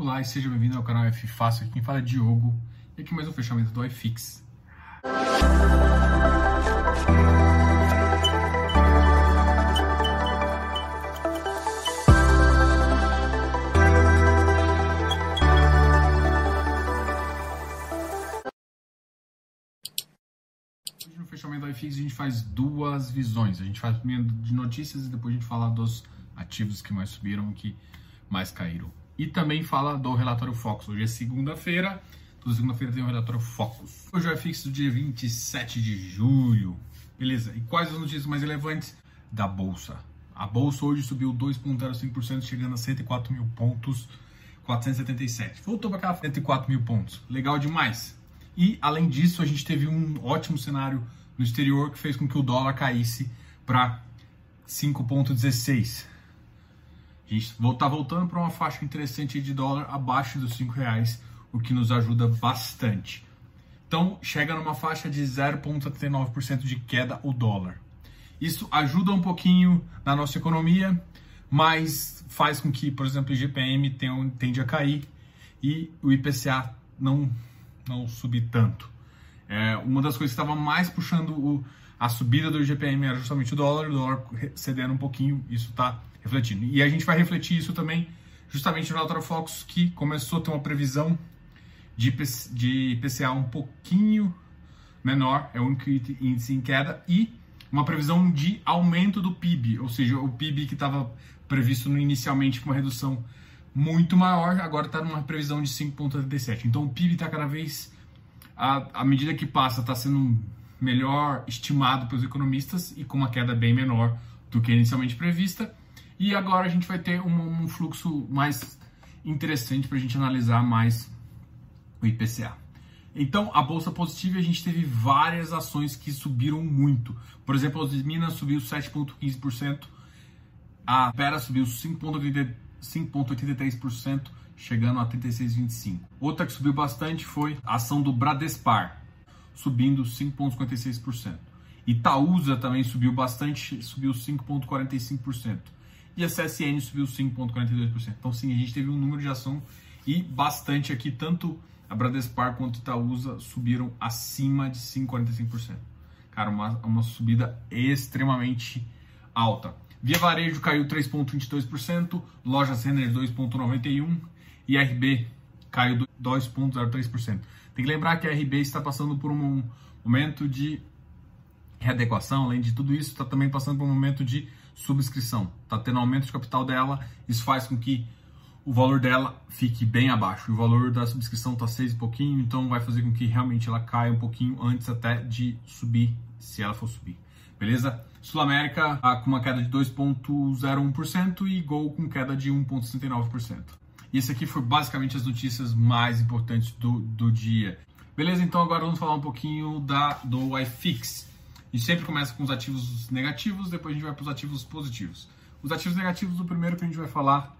Olá e seja bem-vindo ao canal F Fácil. Aqui quem fala é Diogo e aqui mais um fechamento do iFix. Hoje no fechamento do iFix a gente faz duas visões. A gente faz primeiro de notícias e depois a gente fala dos ativos que mais subiram e que mais caíram. E também fala do relatório Focus. Hoje é segunda-feira, toda segunda-feira tem o um relatório Focus. Hoje é o iFix do dia 27 de julho. Beleza, e quais as notícias mais relevantes da Bolsa? A Bolsa hoje subiu 2,05%, chegando a 104 mil pontos, 477. Voltou para aquela 104 mil pontos. Legal demais. E, além disso, a gente teve um ótimo cenário no exterior que fez com que o dólar caísse para 5,16. Gente está voltando para uma faixa interessante de dólar abaixo dos 5 reais, o que nos ajuda bastante. Então, chega numa faixa de 0,79% de queda o dólar. Isso ajuda um pouquinho na nossa economia, mas faz com que, por exemplo, o IGPM tende a cair e o IPCA não não subir tanto. É, uma das coisas que estava mais puxando o, a subida do IGPM era justamente o dólar, o dólar cedendo um pouquinho, isso está refletindo. E a gente vai refletir isso também justamente no relatório Focus, que começou a ter uma previsão de, de IPCA um pouquinho menor, é o único índice em queda, e uma previsão de aumento do PIB, ou seja, o PIB que estava previsto inicialmente com uma redução muito maior, agora está numa previsão de 5,87. Então o PIB está cada vez, à, medida que passa, está sendo melhor estimado pelos economistas e com uma queda bem menor do que inicialmente prevista. E agora a gente vai ter um, um fluxo mais interessante para a gente analisar mais o IPCA. Então, a bolsa positiva, a gente teve várias ações que subiram muito. Por exemplo, a Minas subiu 7,15%, a Pera subiu 5,33%. 5,83%, chegando a 36,25%. Outra que subiu bastante foi a ação do Bradespar, subindo 5,56%. Itaúsa também subiu bastante, subiu 5,45%. E a CSN subiu 5,42%. Então, sim, a gente teve um número de ação e bastante aqui, tanto a Bradespar quanto Itaúsa subiram acima de 5,45%. Cara, uma, uma subida extremamente alta. Via Varejo caiu 3,22%, Lojas Renner 2,91% e RB caiu 2,03%. Tem que lembrar que a RB está passando por um momento de readequação, além de tudo isso, está também passando por um momento de subscrição. Está tendo aumento de capital dela, isso faz com que o valor dela fique bem abaixo. O valor da subscrição está 6 e pouquinho, então vai fazer com que realmente ela caia um pouquinho antes até de subir, se ela for subir. Beleza? Sul América tá com uma queda de 2,01% e Gol com queda de 1,69%. E esse aqui foi basicamente as notícias mais importantes do, do dia. Beleza? Então agora vamos falar um pouquinho da, do iFix. A gente sempre começa com os ativos negativos, depois a gente vai para os ativos positivos. Os ativos negativos, o primeiro que a gente vai falar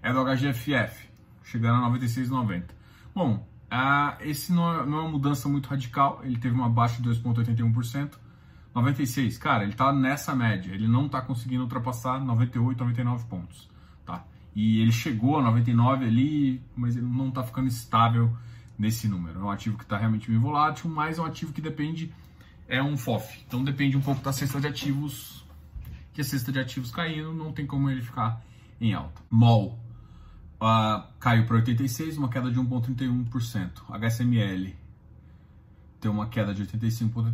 é do HGFF, chegando a 96,90. Bom, uh, esse não é, não é uma mudança muito radical, ele teve uma baixa de 2,81%. 96, cara, ele tá nessa média, ele não tá conseguindo ultrapassar 98, 99 pontos? E ele chegou a 99 ali, mas ele não tá ficando estável nesse número. É um ativo que está realmente bem volátil, mas é um ativo que depende, é um FOF. Então depende um pouco da cesta de ativos, que a cesta de ativos caindo, não tem como ele ficar em alta. MOL uh, caiu para 86, uma queda de 1,31%. HSML ter uma queda de 85, uh,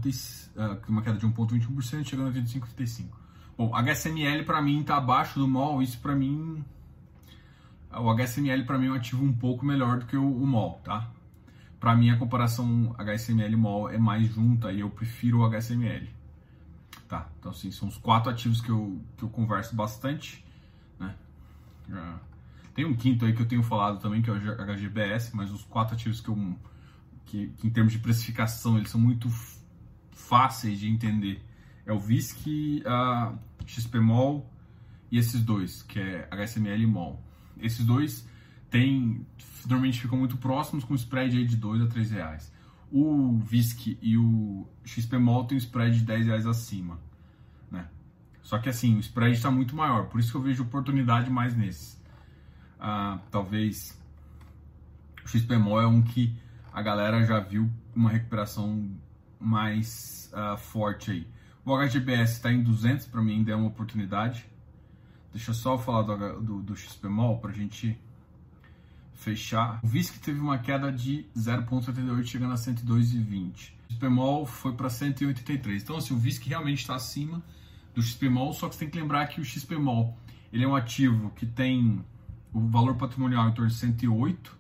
uma queda de 1,21%, chegando a 25,35. Bom, HSML para mim está abaixo do MOL, isso para mim o HSML para mim é um ativo um pouco melhor do que o, o MOL, tá? Para mim a comparação HSML MOL é mais junta e eu prefiro o HSML. Tá? Então assim, são os quatro ativos que eu, que eu converso bastante, né? Tem um quinto aí que eu tenho falado também, que é o HGBS, mas os quatro ativos que eu que, que, em termos de precificação eles são muito fáceis de entender. É o VISC, a XPMOL e esses dois, que é HSML e MOL. Esses dois tem, normalmente ficam muito próximos com spread aí de 2 a 3 reais. O VISC e o XPMOL tem um spread de 10 reais acima. Né? Só que assim, o spread está muito maior, por isso que eu vejo oportunidade mais nesses. Ah, talvez XPMOL é um que a galera já viu uma recuperação mais uh, forte aí. O HGBS está em 200, para mim ainda é uma oportunidade. Deixa eu só falar do, do, do XPMOL para a gente fechar. O VISC teve uma queda de 0,78 chegando a 102,20. O XPMOL foi para 183. Então assim, o VISC realmente está acima do XPMOL, só que você tem que lembrar que o XPMOL ele é um ativo que tem o valor patrimonial em torno de 108,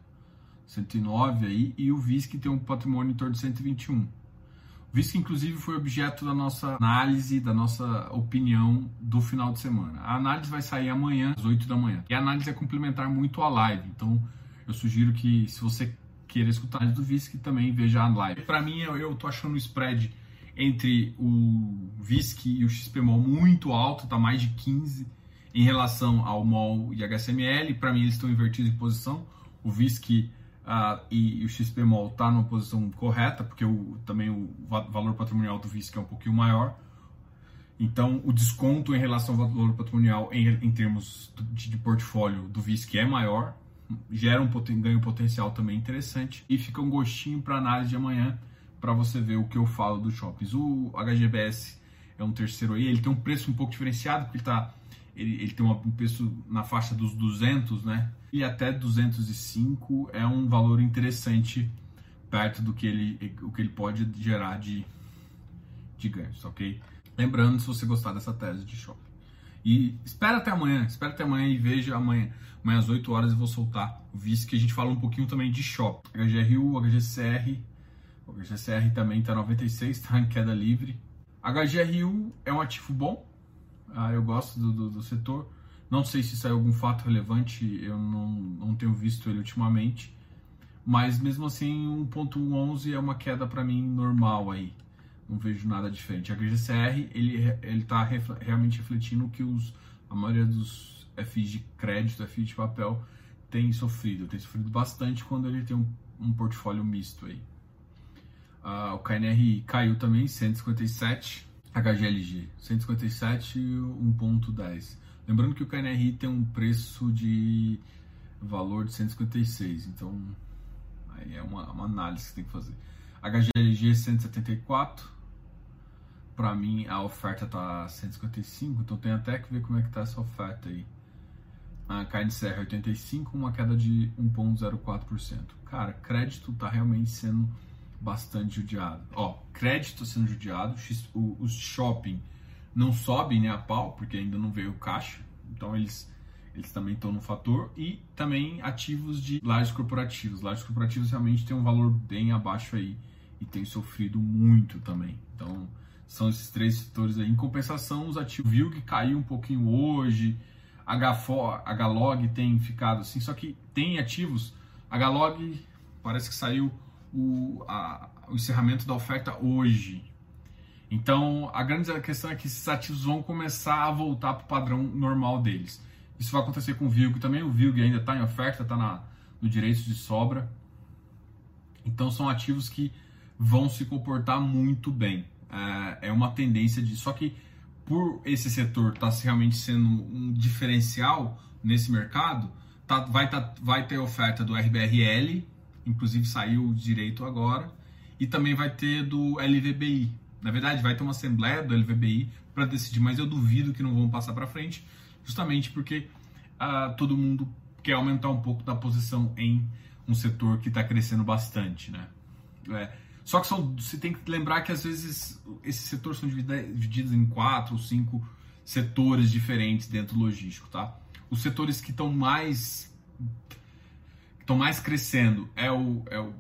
109 aí, e o VISC tem um patrimônio em torno de 121. O VISC, inclusive, foi objeto da nossa análise, da nossa opinião do final de semana. A análise vai sair amanhã, às 8 da manhã. E a análise é complementar muito à live, então eu sugiro que, se você queira escutar do VISC, também veja a live. Para mim, eu, eu tô achando o spread entre o VISC e o XPMOL muito alto, tá mais de 15 em relação ao MOL e HSML. Para mim, eles estão invertidos em posição. O VISC uh, e, e, o XPMOL tá numa posição correta, porque o, também o valor patrimonial do VISC é um pouquinho maior. Então, o desconto em relação ao valor patrimonial em, em termos de, de portfólio do VISC é maior, gera um poten ganho potencial também interessante e fica um gostinho para análise de amanhã para você ver o que eu falo dos shoppings. O HGBS é um terceiro aí, ele tem um preço um pouco diferenciado porque ele tá ele, ele tem um preço na faixa dos 200, né? E até 205 é um valor interessante perto do que ele, o que ele pode gerar de, de ganhos, ok? Lembrando, se você gostar dessa tese de shopping. E espera até amanhã, espera até amanhã e veja amanhã. Amanhã às 8 horas eu vou soltar o vice que a gente fala um pouquinho também de shopping. HGRU, HGCR, o HGCR também está 96, está em queda livre. HGRU é um ativo bom, ah, eu gosto do, do, do, setor. Não sei se saiu algum fato relevante, eu não, não tenho visto ele ultimamente. Mas mesmo assim, 1.11 é uma queda para mim normal aí. Não vejo nada diferente. A GCR, ele ele está realmente refletindo que os, a maioria dos FIs de crédito, FIs de papel, tem sofrido. Tem sofrido bastante quando ele tem um, um portfólio misto aí. Ah, o KNR caiu também, 157 HGLG 157 1.10. Lembrando que o KNRI tem um preço de valor de 156, então aí é uma, uma análise que tem que fazer. HGLG 174, para mim a oferta tá 155, então tem até que ver como é que tá essa oferta aí. A KNCR 85, uma queda de 1.04%. Cara, crédito tá realmente sendo bastante judiado. Ó, crédito sendo judiado, os shopping não sobem né, a pau, porque ainda não veio caixa, então eles, eles também estão no fator, e também ativos de lajes corporativos. Lajes corporativos realmente têm um valor bem abaixo aí e tem sofrido muito também. Então, são esses três setores aí. Em compensação, os ativos VILG caiu um pouquinho hoje, HFO, HLOG tem ficado assim, só que tem ativos, HLOG parece que saiu o, a, o encerramento da oferta hoje. Então, a grande questão é que esses ativos vão começar a voltar para o padrão normal deles. Isso vai acontecer com o VILG também. O VILG ainda está em oferta, está no direito de sobra. Então, são ativos que vão se comportar muito bem. É, é uma tendência de. Só que, por esse setor estar tá realmente sendo um diferencial nesse mercado, tá, vai, tá, vai ter oferta do RBRL, inclusive saiu direito agora, e também vai ter do LVBI. Na verdade, vai ter uma assembleia do LVBI para decidir, mas eu duvido que não vão passar para frente, justamente porque uh, todo mundo quer aumentar um pouco da posição em um setor que está crescendo bastante, né? É, só que são, você tem que lembrar que às vezes esses setores são divididos em quatro ou cinco setores diferentes dentro do logístico, tá? Os setores que estão mais estão mais crescendo é o, é o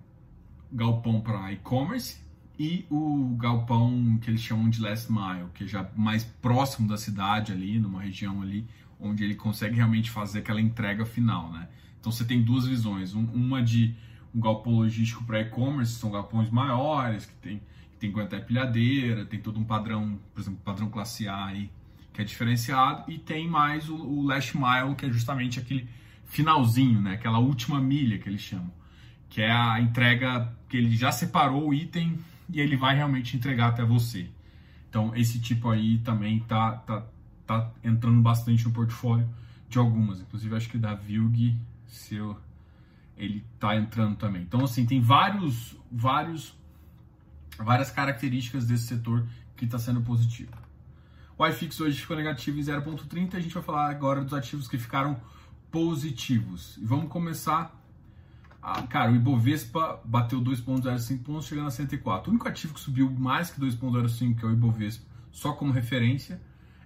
galpão para e-commerce e o galpão que eles chamam de last mile, que é já mais próximo da cidade ali, numa região ali onde ele consegue realmente fazer aquela entrega final, né? Então você tem duas visões, uma de um galpão logístico para e-commerce, são galpões maiores, que tem que tem até pilhadeira, tem todo um padrão, por exemplo, padrão classe A aí, que é diferenciado, e tem mais o, o last mile, que é justamente aquele finalzinho, né? Aquela última milha que eles chamam, que é a entrega que ele já separou o item e ele vai realmente entregar até você. Então esse tipo aí também tá tá, tá entrando bastante no portfólio de algumas, inclusive acho que da Vilg, se eu ele tá entrando também. Então, assim, tem vários, vários, várias características desse setor que está sendo positivo. O iFix hoje ficou negativo em 0,30. A gente vai falar agora dos ativos que ficaram positivos. E vamos começar. Ah, cara, o Ibovespa bateu 2,05 pontos, chegando a 104. O único ativo que subiu mais que 2,05, que é o Ibovespa, só como referência,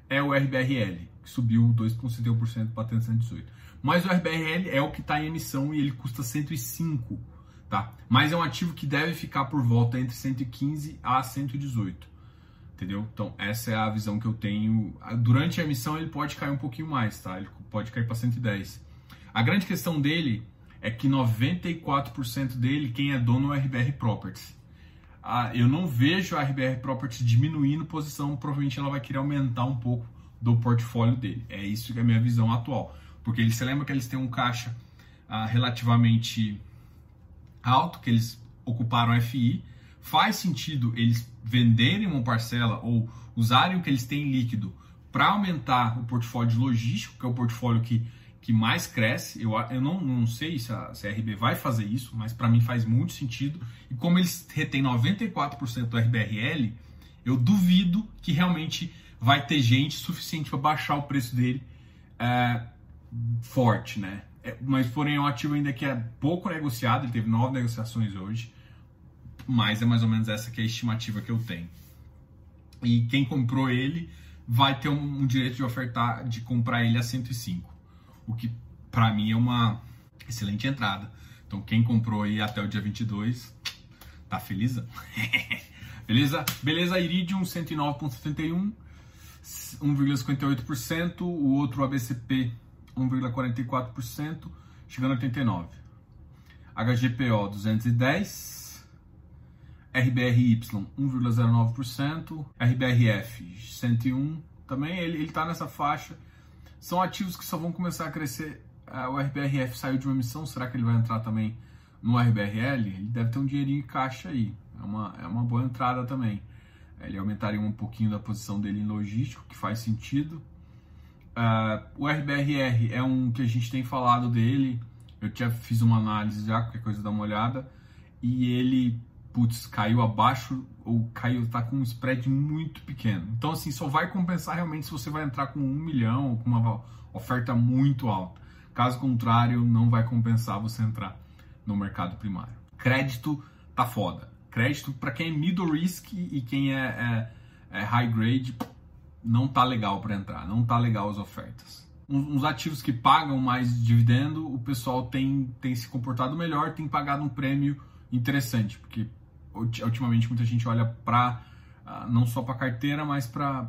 é o RBRL, que subiu 2,71%, batendo 118. Mas o RBRL é o que está em emissão e ele custa 105, tá? Mas é um ativo que deve ficar por volta entre 115 a 118 entendeu? Então, essa é a visão que eu tenho. Durante a emissão, ele pode cair um pouquinho mais, tá? Ele pode cair para 110. A grande questão dele é que 94% dele, quem é dono é o RBR Properties. Ah, eu não vejo a RBR Properties diminuindo posição, provavelmente ela vai querer aumentar um pouco do portfólio dele. É isso que é a minha visão atual. Porque eles, você lembra que eles têm um caixa ah, relativamente alto, que eles ocuparam FI, faz sentido eles venderem uma parcela ou usarem o que eles têm líquido para aumentar o portfólio de logístico, que é o portfólio que, que mais cresce. Eu, eu não, não sei se a, se a RB vai fazer isso, mas para mim faz muito sentido. E como eles retêm 94% do RBRL, eu duvido que realmente vai ter gente suficiente para baixar o preço dele é, forte, né? É, mas porém é um ativo ainda que é pouco negociado, ele teve nove negociações hoje mas é mais ou menos essa que é a estimativa que eu tenho. E quem comprou ele vai ter um, um direito de ofertar, de comprar ele a 105, o que para mim é uma excelente entrada. Então quem comprou aí até o dia 22 tá feliz? Beleza? Beleza, Iridium 109.71, 1,58%, o outro ABCP 1,44%, chegando a 89. HGPO 210 RBRY 1,09%, RBRF 101 também, ele está nessa faixa. São ativos que só vão começar a crescer. Uh, o RBRF saiu de uma emissão, será que ele vai entrar também no RBRL? Ele deve ter um dinheirinho em caixa aí, é uma, é uma boa entrada também. Ele aumentaria um pouquinho da posição dele em logístico, que faz sentido. Uh, o RBRR é um que a gente tem falado dele, eu já fiz uma análise já, qualquer coisa dá uma olhada, e ele putz, caiu abaixo ou caiu, tá com um spread muito pequeno. Então, assim, só vai compensar realmente se você vai entrar com um milhão ou com uma oferta muito alta. Caso contrário, não vai compensar você entrar no mercado primário. Crédito tá foda. Crédito para quem é middle risk e quem é, é, é high grade não tá legal para entrar, não tá legal as ofertas. Uns ativos que pagam mais dividendo, o pessoal tem, tem se comportado melhor, tem pagado um prêmio interessante, porque ultimamente muita gente olha para ah, não só para carteira, mas para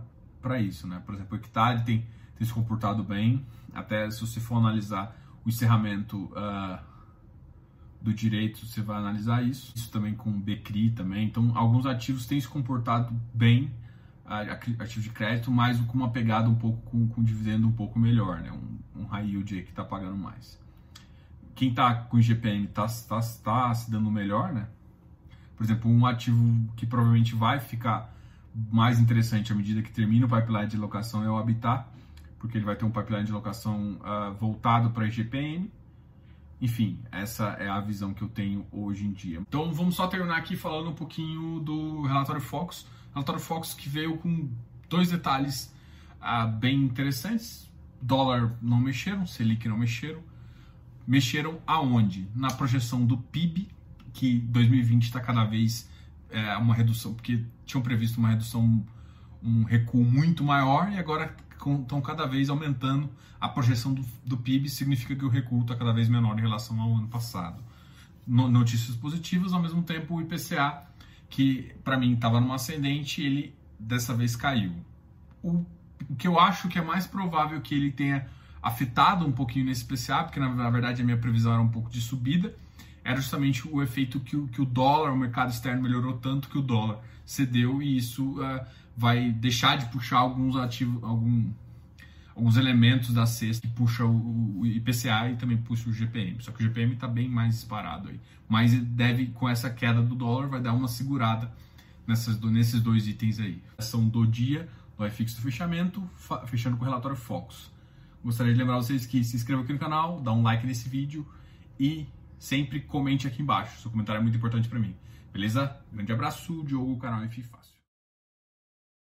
isso, né? Por exemplo, o Hectare tem, tem se comportado bem, até se você for analisar o encerramento uh, do direito, você vai analisar isso. Isso também com o Becri também. Então, alguns ativos têm se comportado bem, uh, ativo de crédito, mas com uma pegada um pouco com, com dividendo um pouco melhor, né? Um, um high yield que está pagando mais. Quem está com IGPM está tá, tá se dando melhor, né? Por exemplo, um ativo que provavelmente vai ficar mais interessante à medida que termina o pipeline de locação é o Habitat, porque ele vai ter um pipeline de locação uh, voltado para IGPM. Enfim, essa é a visão que eu tenho hoje em dia. Então vamos só terminar aqui falando um pouquinho do relatório Focus. Relatório Focus que veio com dois detalhes uh, bem interessantes. Dólar não mexeram, Selic não mexeram. Mexeram aonde? Na projeção do PIB que 2020 está cada vez é, uma redução, porque tinham previsto uma redução, um recuo muito maior e agora estão cada vez aumentando a projeção do, do PIB, significa que o recuo está cada vez menor em relação ao ano passado. No, notícias positivas, ao mesmo tempo o IPCA, que para mim estava numa ascendente, ele dessa vez caiu. O, o que eu acho que é mais provável que ele tenha afetado um pouquinho nesse IPCA, porque na verdade a minha previsão era um pouco de subida, era justamente o efeito que o, que o dólar, o mercado externo melhorou tanto que o dólar cedeu e isso uh, vai deixar de puxar alguns ativos, algum, alguns elementos da cesta que puxa o, o, IPCA e também puxa o GPM. Só que o GPM está bem mais disparado aí. Mas deve, com essa queda do dólar, vai dar uma segurada nessas, nesses dois itens aí. São do dia, do FX do fechamento, fechando com o relatório Focus. Gostaria de lembrar vocês que se inscrevam aqui no canal, dá um like nesse vídeo e sempre comente aqui embaixo. Seu comentário é muito importante para mim. Beleza? Grande abraço, Diogo, canal F Fácil.